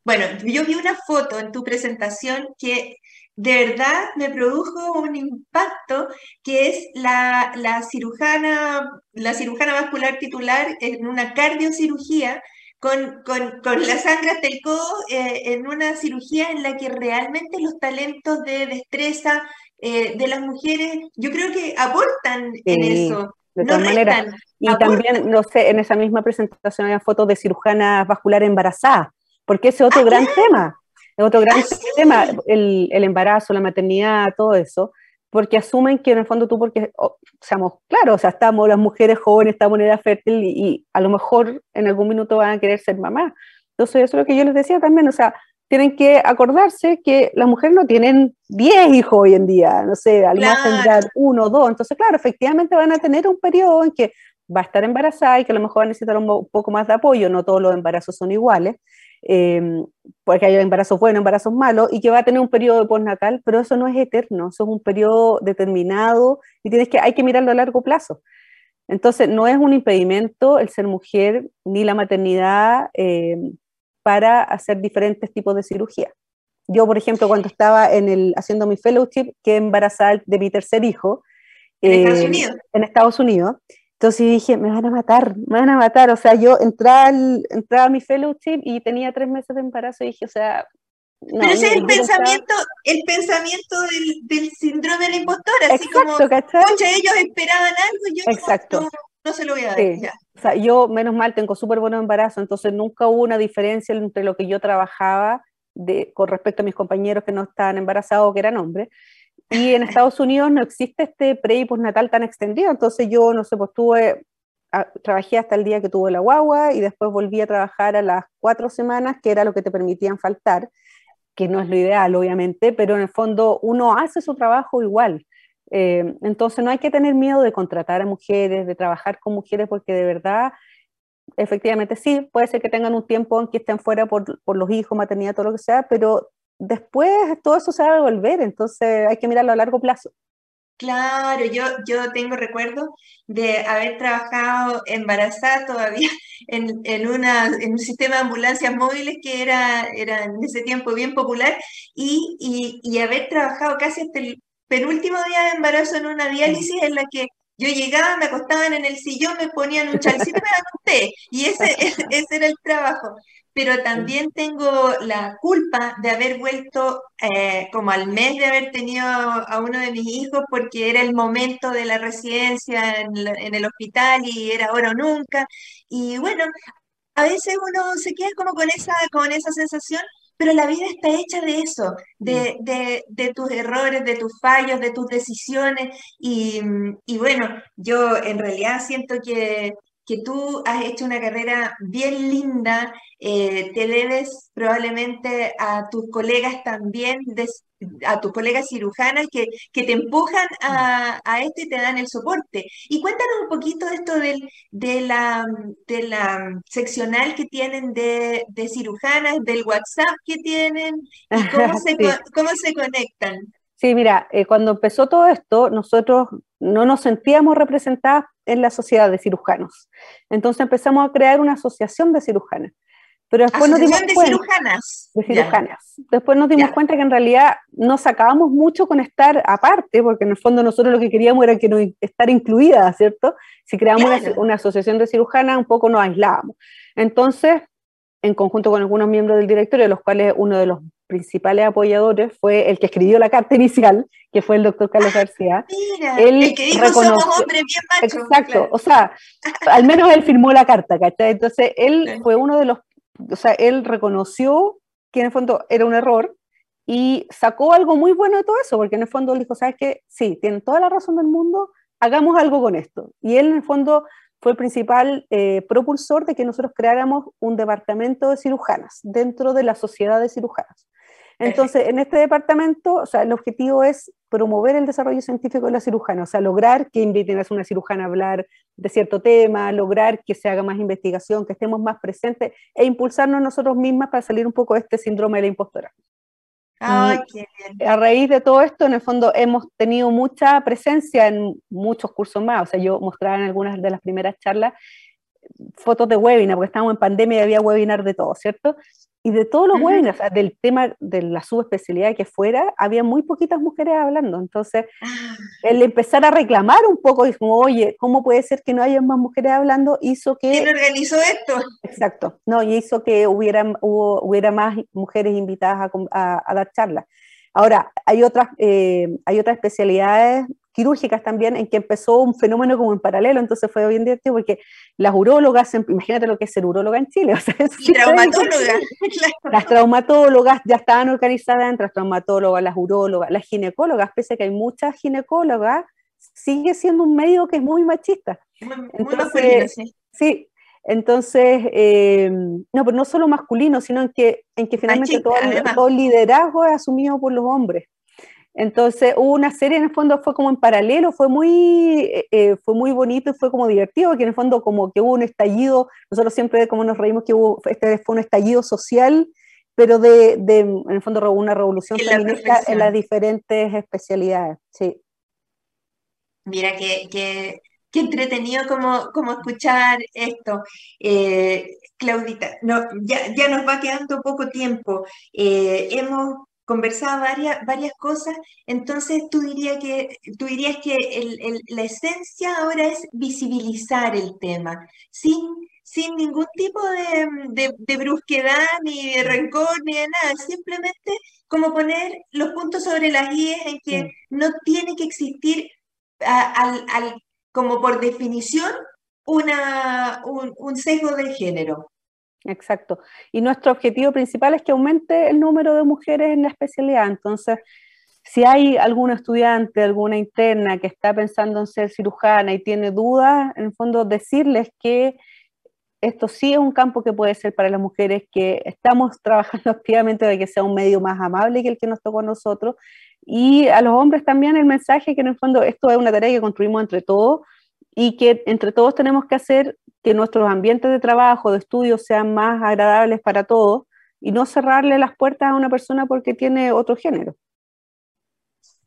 Bueno, yo vi una foto en tu presentación que de verdad me produjo un impacto, que es la, la cirujana, la cirujana vascular titular en una cardiocirugía, con, la sangre hasta el codo eh, en una cirugía en la que realmente los talentos de destreza eh, de las mujeres, yo creo que aportan en eso. De todas maneras. Y también, no sé, en esa misma presentación había fotos de cirujana vascular embarazada, porque ese es otro ah, gran tema. Es otro gran ah, tema, el, el, embarazo, la maternidad, todo eso porque asumen que en el fondo tú, porque, seamos claros, o sea, estamos las mujeres jóvenes, estamos en edad fértil y, a lo mejor en algún minuto van a querer ser mamás. Entonces, eso es lo que yo les decía también, o sea, tienen que acordarse que las mujeres no tienen 10 hijos hoy en día, no sé, al más tendrán uno o dos. Entonces, claro, efectivamente van a tener un periodo en que va a estar embarazada y que a lo mejor va a necesitar un poco más de apoyo, no todos los embarazos son iguales, eh, porque hay embarazos buenos, embarazos malos, y que va a tener un periodo de postnatal, pero eso no es eterno, eso es un periodo determinado y tienes que, hay que mirarlo a largo plazo. Entonces, no es un impedimento el ser mujer ni la maternidad eh, para hacer diferentes tipos de cirugía. Yo, por ejemplo, cuando estaba en el, haciendo mi fellowship, que embarazada de mi tercer hijo, ¿En Estados eh, Unidos? En Estados Unidos. Entonces dije, me van a matar, me van a matar. O sea, yo entraba, entraba a mi fellowship y tenía tres meses de embarazo y dije, o sea... Pero ese es el pensamiento, el pensamiento del, síndrome de la impostora, así como, ellos esperaban algo y yo Exacto. No, se lo voy a dar. O sea, yo, menos mal, tengo súper buen embarazo, entonces nunca hubo una diferencia entre lo que yo trabajaba de, con respecto a mis compañeros que no estaban embarazados o que eran hombres. Y en Estados Unidos no existe este pre y postnatal tan extendido, entonces yo, no sé, pues tuve, trabajé hasta el día que tuve la guagua y después volví a trabajar a las cuatro semanas, que era lo que te permitían faltar, que no es lo ideal, obviamente, pero en el fondo uno hace su trabajo igual. Eh, entonces no hay que tener miedo de contratar a mujeres, de trabajar con mujeres, porque de verdad, efectivamente sí, puede ser que tengan un tiempo en que estén fuera por los hijos, maternidad, todo lo que sea, pero después todo eso se va a devolver, entonces hay que mirarlo a largo plazo. Claro, yo, yo tengo recuerdo de haber trabajado embarazada todavía en, en, una, en un sistema de ambulancias móviles que era, era en ese tiempo bien popular y, y, y haber trabajado casi hasta el penúltimo día de embarazo en una diálisis en la que yo llegaba, me acostaban en el sillón, me ponían un chalcito y me daban té. Y ese, ese era el trabajo pero también tengo la culpa de haber vuelto eh, como al mes de haber tenido a uno de mis hijos porque era el momento de la residencia en, el hospital y era ahora o nunca. Y bueno, a veces uno se queda como con esa, con esa sensación, pero la vida está hecha de eso, de, de, tus errores, de tus fallos, de tus decisiones. Y, y bueno, yo en realidad siento que que tú has hecho una carrera bien linda, eh, te debes probablemente a tus colegas también, a tus colegas cirujanas que, que te empujan a, a, esto y te dan el soporte. Y cuéntanos un poquito de esto del, de, la, de la seccional que tienen de, de cirujanas, del WhatsApp que tienen y cómo se, cómo se conectan. Sí, mira, eh, cuando empezó todo esto, nosotros no nos sentíamos representadas en la sociedad de cirujanos. Entonces empezamos a crear una asociación de cirujanas. Pero después nos dimos de cuenta, cirujanas. De cirujanas. Después nos dimos cuenta que en realidad no sacábamos mucho con estar aparte, porque en el fondo nosotros lo que queríamos era que no, estar incluidas, ¿cierto? Si creamos una, una, asociación de cirujanas, un poco nos aislábamos. Entonces, en conjunto con algunos miembros del directorio, de los cuales uno de los principales apoyadores fue el que escribió la carta inicial, que fue el doctor Carlos ah, García. Mira, él el que dijo reconoció, hombre bien macho. Exacto, o sea, al menos él firmó la carta, ¿cachai? Entonces él fue uno de los, o sea, él reconoció que en el fondo era un error y sacó algo muy bueno de todo eso, porque en el fondo él dijo, ¿sabes qué? Sí, tienen toda la razón del mundo, hagamos algo con esto. Y él en el fondo fue el principal eh, propulsor de que nosotros creáramos un departamento de cirujanas dentro de la sociedad de cirujanas. Entonces, en este departamento, o sea, el objetivo es promover el desarrollo científico de la cirujana, o sea, lograr que inviten a una cirujana a hablar de cierto tema, lograr que se haga más investigación, que estemos más presentes e impulsarnos nosotros mismas para salir un poco de este síndrome de la impostora. Ay, qué bien. A raíz de todo esto, en el fondo, hemos tenido mucha presencia en muchos cursos más. O sea, yo mostraba en algunas de las primeras charlas fotos de webinar, porque estábamos en pandemia y había webinar de todo, ¿cierto? Y de todos los webinars, del tema de la subespecialidad que fuera, había muy poquitas mujeres hablando. Entonces, Ah, el empezar a reclamar un poco, y como, oye, ¿cómo puede ser que no haya más mujeres hablando? Hizo que... ¿Quién organizó esto? Exacto, no, y hizo que hubiera, hubo- hubiera más mujeres invitadas a, com- a- a dar charlas. Ahora, hay otras, eh, hay otras especialidades quirúrgicas también en que empezó un fenómeno como en paralelo, entonces fue bien divertido porque las urólogas, em- imagínate lo que es ser uróloga en Chile, o sea, Y las traumatólogas ya estaban organizadas entre las traumatólogas, las urólogas, las ginecólogas, pese a que hay muchas ginecólogas, sigue siendo un medio que es muy machista. Muy, muy Entonces, masculino, sí. Sí, entonces, eh, no, pero no solo masculino, sino en que, en que finalmente Machista, todo, liderazgo es asumido por los hombres. Entonces, hubo una serie, en el fondo fue como en paralelo, fue muy, eh, eh, fue muy bonito y fue como divertido, porque en el fondo como que hubo un estallido, nosotros siempre como nos reímos que hubo, este fue un estallido social, pero de, de, en el fondo una revolución En la feminista en las diferentes especialidades, sí. Mira, qué, qué, qué entretenido como, como escuchar esto. Eh, Claudita, no, ya, ya nos va quedando poco tiempo. Eh, hemos conversado varias, varias cosas, entonces tú, diría que, tú dirías que el- el- la esencia ahora es visibilizar el tema, sin, sin ningún tipo de, de, de brusquedad, ni de rencor, ni de nada, simplemente como poner los puntos sobre las IES en que Sí. no tiene que existir a- al, al- como por definición, una, un, un sesgo de género. Exacto. Y nuestro objetivo principal es que aumente el número de mujeres en la especialidad. Entonces, si hay algún estudiante, alguna interna que está pensando en ser cirujana y tiene dudas, en el fondo decirles que esto sí es un campo que puede ser para las mujeres, que estamos trabajando activamente de que sea un medio más amable que el que nos tocó a nosotros. Y a los hombres también el mensaje que en el fondo esto es una tarea que construimos entre todos y que entre todos tenemos que hacer que nuestros ambientes de trabajo, de estudio sean más agradables para todos y no cerrarle las puertas a una persona porque tiene otro género.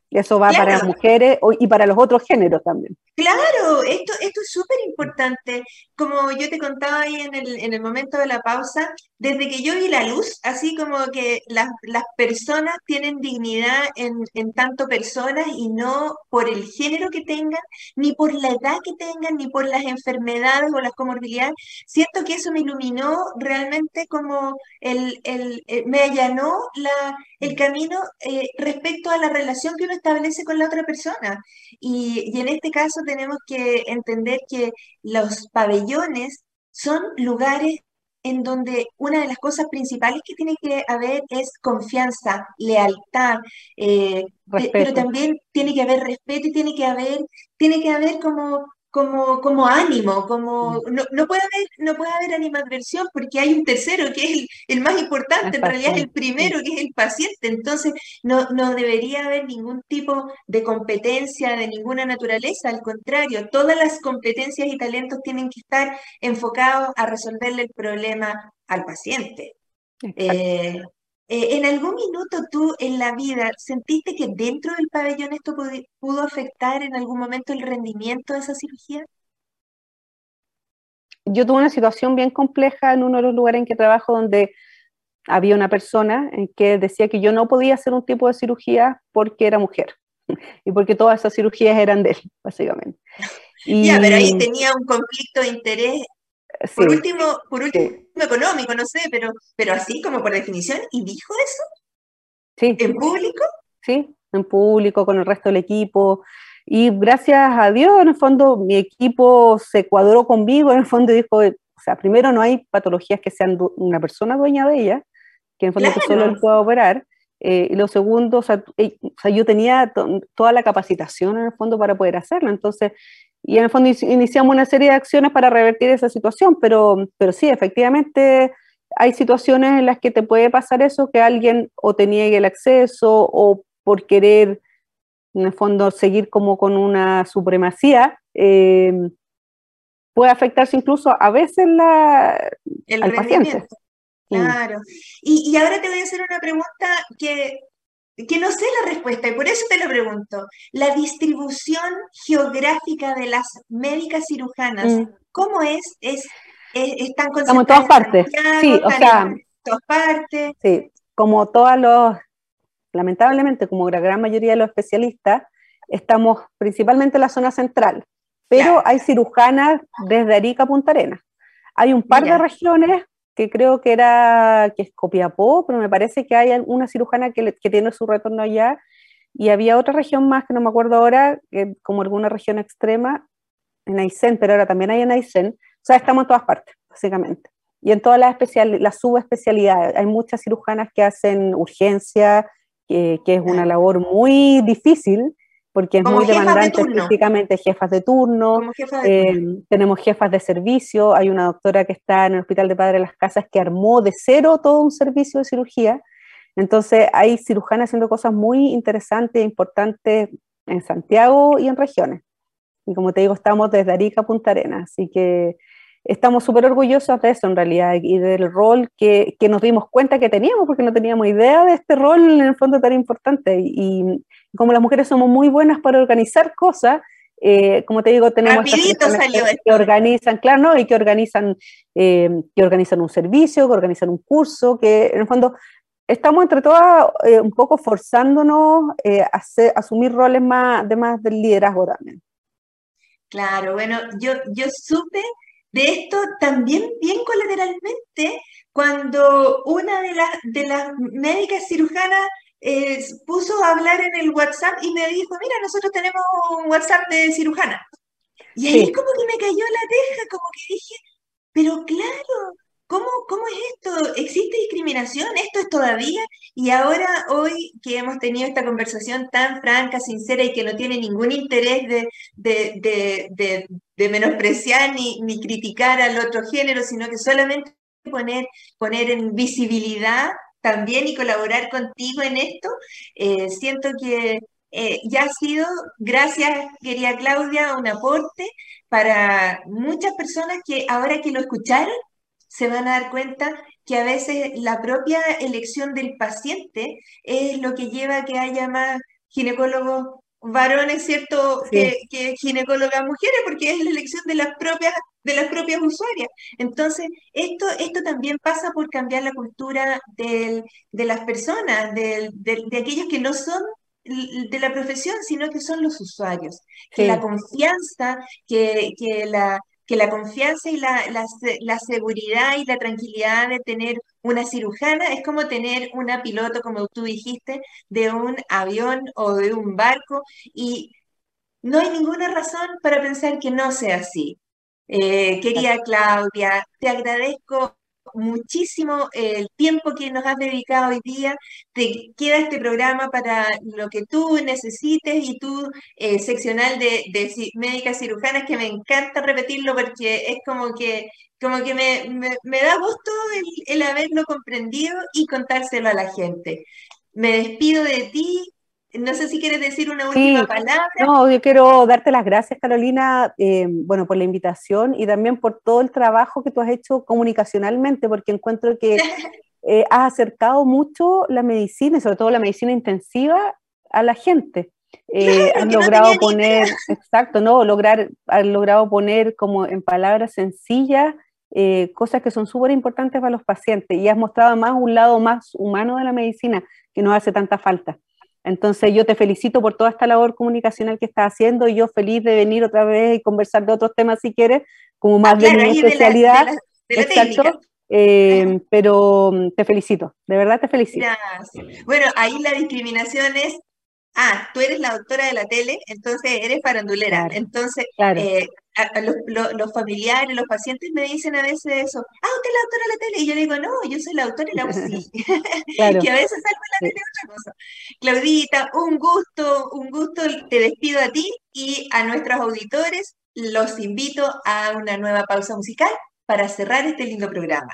Y eso va para las Claro. mujeres y para los otros géneros también. Claro, esto, esto es súper importante. Como yo te contaba ahí en el, en el momento de la pausa, desde que yo vi la luz, así como que las, las personas tienen dignidad en, en tanto personas y no por el género que tengan, ni por la edad que tengan, ni por las enfermedades o las comorbilidades. Siento que eso me iluminó realmente como el, el, eh, me allanó la, el camino eh, respecto a la relación que uno establece con la otra persona. Y, y en este caso tenemos que entender que los pabellones son lugares en donde una de las cosas principales que tiene que haber es confianza, lealtad, eh, pe- pero también tiene que haber respeto y tiene que haber, tiene que haber como, como, como ánimo, como no, no puede haber, no puede haber animadversión porque hay un tercero que es el, el más importante, en realidad es el primero, que es el paciente. Entonces, no, no debería haber ningún tipo de competencia de ninguna naturaleza, al contrario, todas las competencias y talentos tienen que estar enfocados a resolverle el problema al paciente. Eh, eh, ¿en algún minuto tú en la vida sentiste que dentro del pabellón esto pudo afectar en algún momento el rendimiento de esa cirugía? Yo tuve una situación bien compleja en uno de los lugares en que trabajo donde había una persona en que decía que yo no podía hacer un tipo de cirugía porque era mujer y porque todas esas cirugías eran de él, básicamente. Ya, pero ahí Y- tenía un conflicto de interés, sí, por último, por último sí, económico, no sé, pero, pero así como por definición, ¿y dijo eso sí, en público? sí, en público, con el resto del equipo. Y gracias a Dios, en el fondo, mi equipo se cuadró conmigo, en el fondo, dijo, o sea, primero no hay patologías que sean una persona dueña de ellas, que en el fondo que solo él Claro. pueda operar, Eh, y lo segundo, o sea, eh, o sea yo tenía toda la capacitación en el fondo para poder hacerlo, entonces, y en el fondo iniciamos una serie de acciones para revertir esa situación, pero, pero sí, efectivamente hay situaciones en las que te puede pasar eso, que alguien o te niegue el acceso o por querer, en el fondo, seguir como con una supremacía, eh, puede afectarse incluso a veces la, el al paciente. Claro. Y, y, ahora te voy a hacer una pregunta que, que no sé la respuesta y por eso te lo pregunto. La distribución geográfica de las médicas cirujanas, mm. ¿cómo es? ¿Es, están Estamos en todas partes. sí, o sea, en todas partes. Sí, como todos los, lamentablemente, como la gran mayoría de los especialistas, estamos principalmente en la zona central, pero hay cirujanas desde Arica a Punta Arenas. Hay un par de regiones que creo que era, que es Copiapó, pero me parece que hay una cirujana que, que tiene su retorno allá, y había otra región más que no me acuerdo ahora, como alguna región extrema, en Aysén, pero ahora también hay en Aysén, o sea, estamos en todas partes, básicamente. Y en todas las, especial, las subespecialidades, hay muchas cirujanas que hacen urgencia, que, que es una labor muy difícil, porque es muy demandante específicamente jefas de turno, eh, tenemos jefas de servicio, hay una doctora que está en el Hospital de Padre de las Casas que armó de cero todo un servicio de cirugía, entonces hay cirujanas haciendo cosas muy interesantes e importantes en Santiago y en regiones. Y como te digo, estamos desde Arica a Punta Arenas, así que estamos súper orgullosos de eso en realidad y del rol que, que, nos dimos cuenta que teníamos, porque no teníamos idea de este rol en el fondo tan importante. Y, como las mujeres somos muy buenas para organizar cosas, eh, como te digo, tenemos que, que, organizan, claro, ¿no? Y que organizan, eh, que organizan un servicio, que organizan un curso, que en el fondo estamos entre todas eh, un poco forzándonos a asumir roles más de más del liderazgo también. Claro, bueno, yo, yo supe de esto también bien colateralmente cuando una de las, de las médicas cirujanas eh, puso a hablar en el WhatsApp y me dijo, mira, nosotros tenemos un WhatsApp de cirujana. Y ahí como que me cayó la teja, como que dije, pero claro, ¿cómo, ¿cómo es esto? ¿Existe discriminación? ¿Esto es todavía? Y ahora, hoy que hemos tenido esta conversación tan franca, sincera y que no tiene ningún interés de, de, de, de menospreciar ni, ni criticar al otro género, sino que solamente poner, poner en visibilidad también y colaborar contigo en esto. Eh, siento que eh, ya ha sido, gracias, querida Claudia, un aporte para muchas personas que ahora que lo escucharon se van a dar cuenta que a veces la propia elección del paciente es lo que lleva a que haya más ginecólogos varones, ¿cierto?, que, que, ginecólogas mujeres, porque es la elección de las propias de las propias usuarias. Entonces, esto, esto también pasa por cambiar la cultura de las personas, de, aquellos que no son de la profesión, sino que son los usuarios. Que la confianza, que, la, que la confianza y la, la, seguridad y la tranquilidad de tener una cirujana es como tener una piloto, como tú dijiste, de un avión o de un barco y no hay ninguna razón para pensar que no sea así. Eh, querida Claudia, te agradezco muchísimo el tiempo que nos has dedicado hoy día. Te queda este programa para lo que tú necesites y tu eh, seccional de, médicas cirujanas, que me encanta repetirlo porque es como que, como que me, da gusto el haberlo comprendido y contárselo a la gente. Me despido de ti, no sé si quieres decir una última palabra. No, yo quiero darte las gracias, Carolina, eh, bueno, por la invitación y también por todo el trabajo que tú has hecho comunicacionalmente, porque encuentro que eh, has acercado mucho la medicina y sobre todo la medicina intensiva a la gente. Eh, has logrado poner, exacto, no, lograr, has logrado poner como en palabras sencillas cosas que son súper importantes para los pacientes y has mostrado más un lado más humano de la medicina que nos hace tanta falta. Entonces yo te felicito por toda esta labor comunicacional que estás haciendo y yo feliz de venir otra vez y conversar de otros temas si quieres, como más de mi especialidad. Exacto. Eh, pero mm, te felicito, de verdad te felicito. Gracias. Bueno, ahí la discriminación es ah, tú eres la doctora de la tele, entonces eres farandulera. Entonces, eh, los, familiares, los pacientes me dicen a veces eso, ah, usted es la doctora de la tele. Y yo digo, no, yo soy la doctora de la UCI. que a veces salgo la tele otra cosa. Claudita, un gusto, un gusto, te despido a ti y a nuestros auditores. Los invito a una nueva pausa musical para cerrar este lindo programa.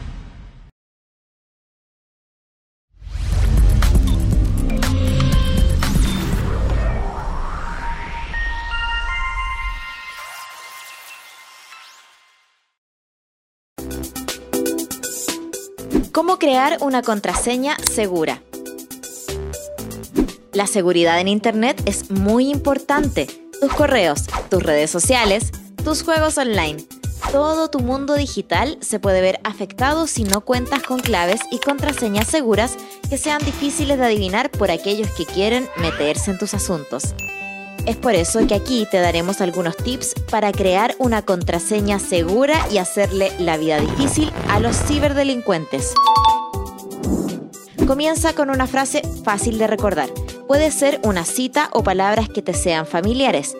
crear una contraseña segura? La seguridad en Internet es muy importante. Tus correos, tus redes sociales, tus juegos online. Todo tu mundo digital se puede ver afectado si no cuentas con claves y contraseñas seguras que sean difíciles de adivinar por aquellos que quieren meterse en tus asuntos. Es por eso que aquí te daremos algunos tips para crear una contraseña segura y hacerle la vida difícil a los ciberdelincuentes. Comienza con una frase fácil de recordar. Puede ser una cita o palabras que te sean familiares.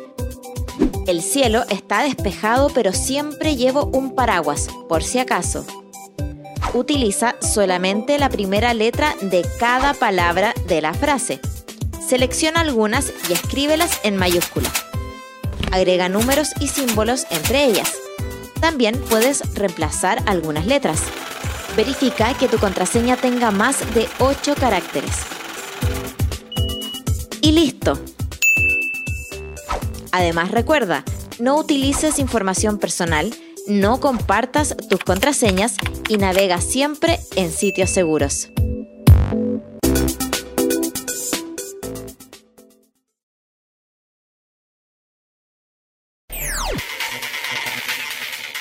El cielo está despejado pero siempre llevo un paraguas, por si acaso. Utiliza solamente la primera letra de cada palabra de la frase. Selecciona algunas y escríbelas en mayúscula. Agrega números y símbolos entre ellas. También puedes reemplazar algunas letras. Verifica que tu contraseña tenga más de 8 caracteres. Y listo. Además recuerda, no utilices información personal, no compartas tus contraseñas y navega siempre en sitios seguros.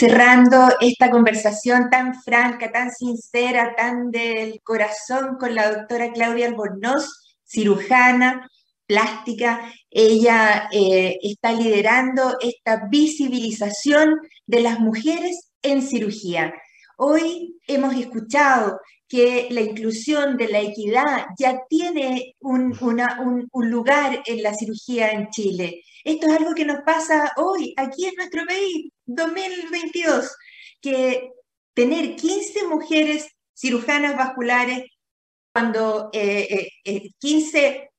cerrando esta conversación tan franca, tan sincera, tan del corazón con la doctora Claudia Albornoz, cirujana plástica, ella eh, está liderando esta visibilización de las mujeres en cirugía. Hoy hemos escuchado que la inclusión de la equidad ya tiene un, un, lugar en la cirugía en Chile. Esto es algo que nos pasa hoy, aquí en nuestro país, 2022, que tener 15 mujeres cirujanas vasculares cuando eh, eh, 15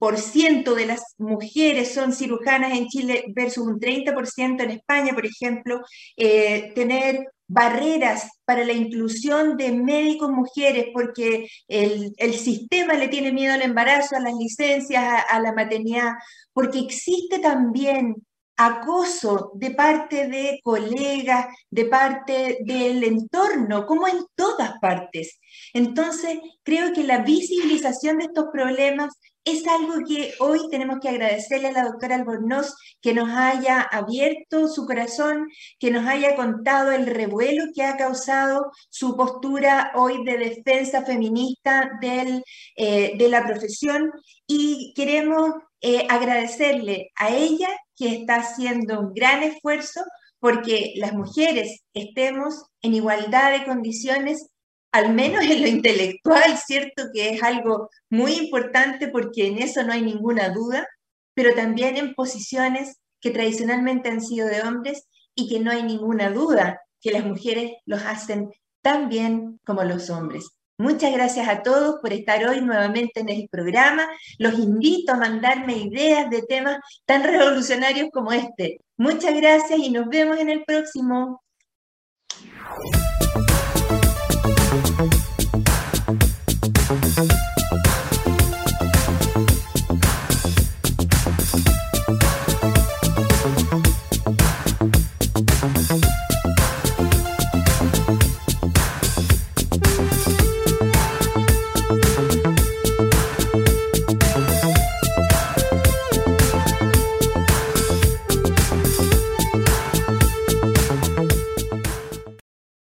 de las mujeres son cirujanas en Chile versus un 30% en España, por ejemplo, eh, tener barreras para la inclusión de médicos mujeres porque el, sistema le tiene miedo al embarazo, a las licencias, a la maternidad, porque existe también acoso de parte de colegas, de parte del entorno, como en todas partes. Entonces, creo que la visibilización de estos problemas es algo que hoy tenemos que agradecerle a la doctora Albornoz que nos haya abierto su corazón, que nos haya contado el revuelo que ha causado su postura hoy de defensa feminista del, eh, de la profesión y queremos eh, agradecerle a ella que está haciendo un gran esfuerzo porque las mujeres estemos en igualdad de condiciones al menos en lo intelectual, ¿cierto? Que es algo muy importante porque en eso no hay ninguna duda, pero también en posiciones que tradicionalmente han sido de hombres y que no hay ninguna duda que las mujeres los hacen tan bien como los hombres. Muchas gracias a todos por estar hoy nuevamente en el programa. Los invito a mandarme ideas de temas tan revolucionarios como este. Muchas gracias y nos vemos en el próximo.